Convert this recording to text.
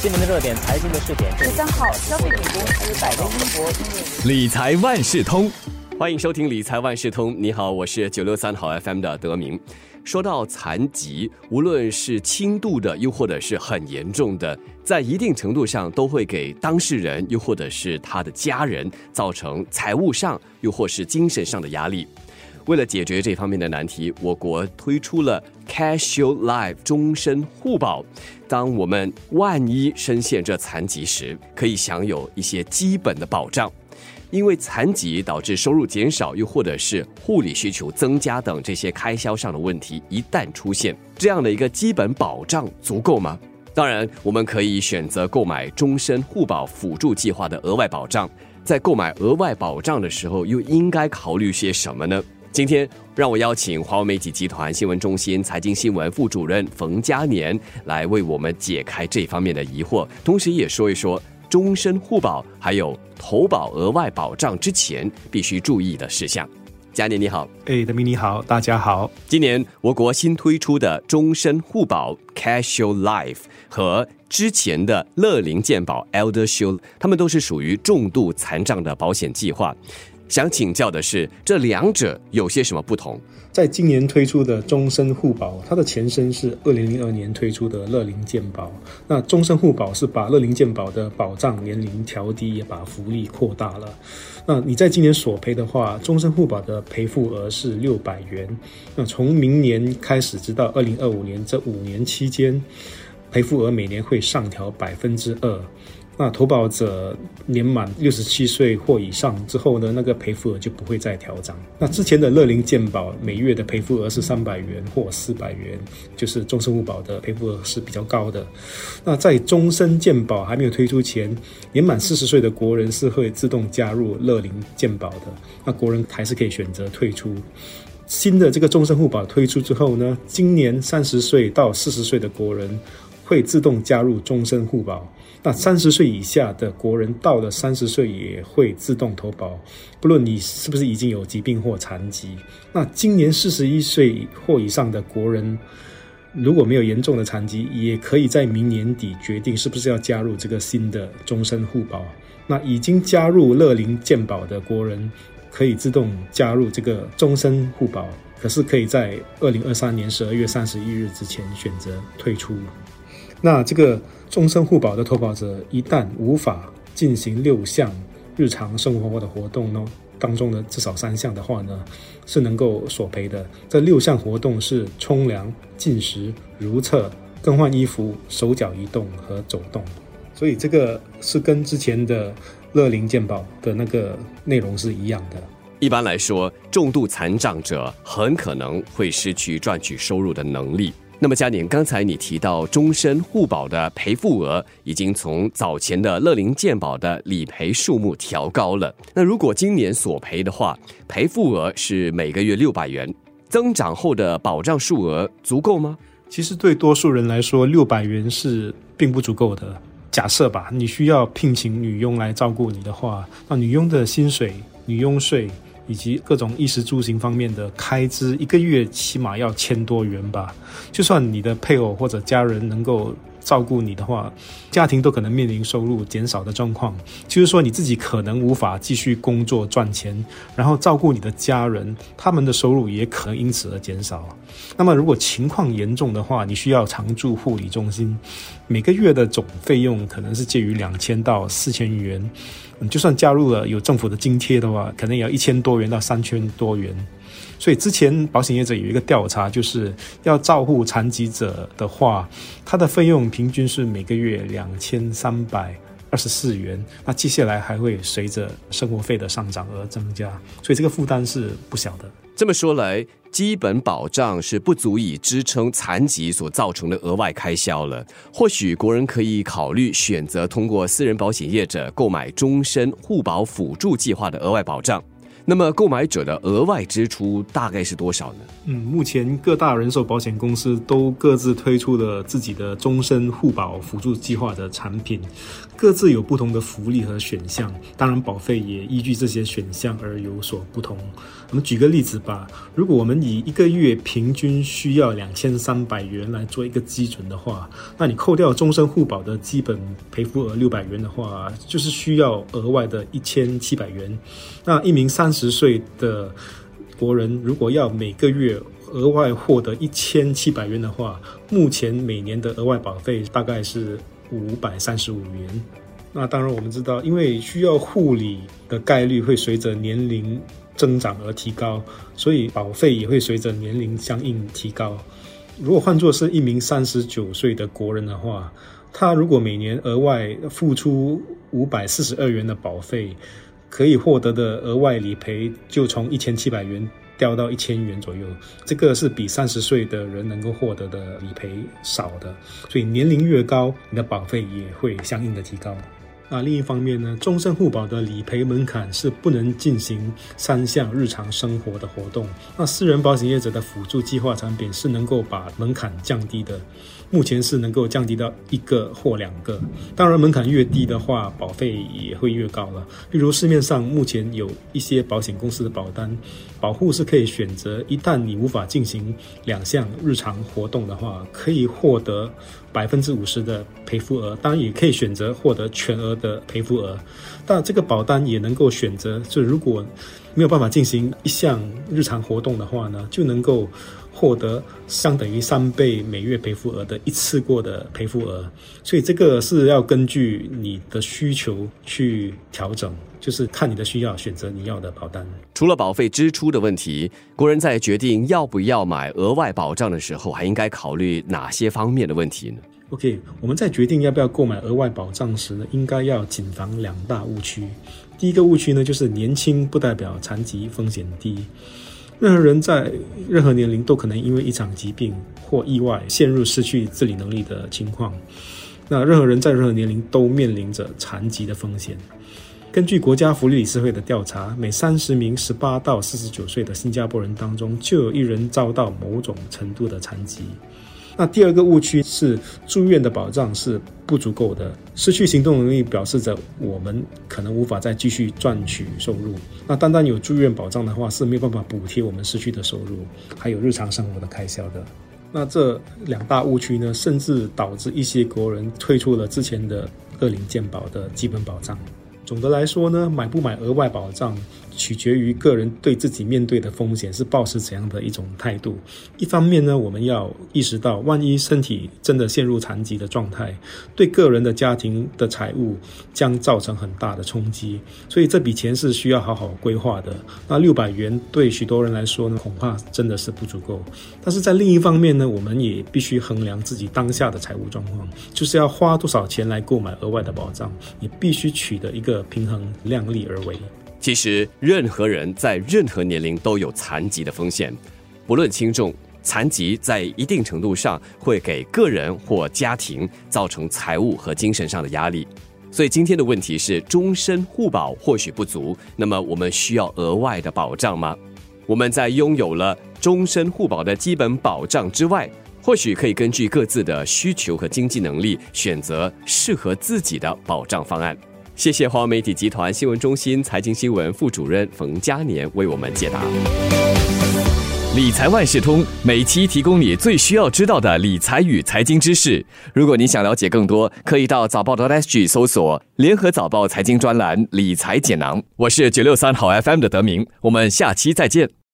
新闻的热点，财经的试点。十三号，消费品公司百威英博理财万事通，欢迎收听理财万事通。你好，我是九六三号 FM 的德明。说到残疾，无论是轻度的，又或者是很严重的，在一定程度上都会给当事人，又或者是他的家人造成财务上，又或是精神上的压力。为了解决这方面的难题，我国推出了 Cashier Life 终身互保。当我们万一深陷这残疾时，可以享有一些基本的保障。因为残疾导致收入减少，又或者是护理需求增加等这些开销上的问题，一旦出现，这样的一个基本保障足够吗？当然，我们可以选择购买终身互保辅助计划的额外保障。在购买额外保障的时候，又应该考虑些什么呢？今天让我邀请华为媒体集团新闻中心财经新闻副主任冯嘉年来为我们解开这方面的疑惑，同时也说一说终身互保还有投保额外保障之前必须注意的事项。嘉年你好，哎，德明你好，大家好。今年我国新推出的终身互保 Casual Life 和之前的乐龄健保 Elder Shield，他们都是属于重度残障的保险计划。想请教的是，这两者有些什么不同？在今年推出的终身互保，它的前身是二零零二年推出的乐龄健保。那终身互保是把乐龄健保的保障年龄调低，也把福利扩大了。那你在今年索赔的话，终身互保的赔付额是六百元。那从明年开始，直到二零二五年这五年期间，赔付额每年会上调百分之二。那投保者年满六十七岁或以上之后呢，那个赔付额就不会再调涨。那之前的乐龄健保每月的赔付额是三百元或四百元，就是终身互保的赔付额是比较高的。那在终身健保还没有推出前，年满四十岁的国人是会自动加入乐龄健保的。那国人还是可以选择退出。新的这个终身互保推出之后呢，今年三十岁到四十岁的国人会自动加入终身互保。那三十岁以下的国人到了三十岁也会自动投保，不论你是不是已经有疾病或残疾。那今年四十一岁或以上的国人，如果没有严重的残疾，也可以在明年底决定是不是要加入这个新的终身互保。那已经加入乐龄健保的国人，可以自动加入这个终身互保，可是可以在二零二三年十二月三十一日之前选择退出。那这个终身互保的投保者，一旦无法进行六项日常生活的活动呢，当中的至少三项的话呢，是能够索赔的。这六项活动是冲凉、进食、如厕、更换衣服、手脚移动和走动。所以这个是跟之前的乐龄健保的那个内容是一样的。一般来说，重度残障者很可能会失去赚取收入的能力。那么，嘉宁，刚才你提到终身互保的赔付额已经从早前的乐龄健保的理赔数目调高了。那如果今年索赔的话，赔付额是每个月六百元，增长后的保障数额足够吗？其实对多数人来说，六百元是并不足够的。假设吧，你需要聘请女佣来照顾你的话，那女佣的薪水、女佣税。以及各种衣食住行方面的开支，一个月起码要千多元吧。就算你的配偶或者家人能够。照顾你的话，家庭都可能面临收入减少的状况，就是说你自己可能无法继续工作赚钱，然后照顾你的家人，他们的收入也可能因此而减少。那么如果情况严重的话，你需要常住护理中心，每个月的总费用可能是介于两千到四千元，你就算加入了有政府的津贴的话，可能也要一千多元到三千多元。所以之前保险业者有一个调查，就是要照顾残疾者的话，他的费用平均是每个月两千三百二十四元。那接下来还会随着生活费的上涨而增加，所以这个负担是不小的。这么说来，基本保障是不足以支撑残疾所造成的额外开销了。或许国人可以考虑选择通过私人保险业者购买终身互保辅助计划的额外保障。那么购买者的额外支出大概是多少呢？嗯，目前各大人寿保险公司都各自推出了自己的终身互保辅助计划的产品，各自有不同的福利和选项，当然保费也依据这些选项而有所不同。我们举个例子吧，如果我们以一个月平均需要两千三百元来做一个基准的话，那你扣掉终身互保的基本赔付额六百元的话，就是需要额外的一千七百元。那一名三十岁的国人，如果要每个月额外获得一千七百元的话，目前每年的额外保费大概是五百三十五元。那当然，我们知道，因为需要护理的概率会随着年龄增长而提高，所以保费也会随着年龄相应提高。如果换作是一名三十九岁的国人的话，他如果每年额外付出五百四十二元的保费，可以获得的额外理赔就从一千七百元掉到一千元左右，这个是比三十岁的人能够获得的理赔少的，所以年龄越高，你的保费也会相应的提高。那另一方面呢，终身互保的理赔门槛是不能进行三项日常生活的活动。那私人保险业者的辅助计划产品是能够把门槛降低的，目前是能够降低到一个或两个。当然，门槛越低的话，保费也会越高了。例如市面上目前有一些保险公司的保单，保护是可以选择，一旦你无法进行两项日常活动的话，可以获得。百分之五十的赔付额，当然也可以选择获得全额的赔付额。但这个保单也能够选择，就如果没有办法进行一项日常活动的话呢，就能够获得相等于三倍每月赔付额的一次过的赔付额。所以这个是要根据你的需求去调整，就是看你的需要选择你要的保单。除了保费支出的问题，国人在决定要不要买额外保障的时候，还应该考虑哪些方面的问题呢？OK，我们在决定要不要购买额外保障时呢，应该要谨防两大误区。第一个误区呢，就是年轻不代表残疾风险低。任何人在任何年龄都可能因为一场疾病或意外陷入失去自理能力的情况。那任何人在任何年龄都面临着残疾的风险。根据国家福利理事会的调查，每三十名十八到四十九岁的新加坡人当中，就有一人遭到某种程度的残疾。那第二个误区是住院的保障是不足够的，失去行动能力表示着我们可能无法再继续赚取收入。那单单有住院保障的话是没有办法补贴我们失去的收入，还有日常生活的开销的。那这两大误区呢，甚至导致一些国人退出了之前的二零健保的基本保障。总的来说呢，买不买额外保障？取决于个人对自己面对的风险是抱持怎样的一种态度。一方面呢，我们要意识到，万一身体真的陷入残疾的状态，对个人的家庭的财务将造成很大的冲击。所以这笔钱是需要好好规划的。那六百元对许多人来说呢，恐怕真的是不足够。但是在另一方面呢，我们也必须衡量自己当下的财务状况，就是要花多少钱来购买额外的保障，也必须取得一个平衡，量力而为。其实，任何人在任何年龄都有残疾的风险，不论轻重，残疾在一定程度上会给个人或家庭造成财务和精神上的压力。所以，今天的问题是：终身互保或许不足，那么我们需要额外的保障吗？我们在拥有了终身互保的基本保障之外，或许可以根据各自的需求和经济能力，选择适合自己的保障方案。谢谢华为媒体集团新闻中心财经新闻副主任冯嘉年为我们解答。理财万事通每期提供你最需要知道的理财与财经知识。如果你想了解更多，可以到早报的 SG 搜索“联合早报财经专栏理财简囊”。我是九六三好 FM 的德明，我们下期再见。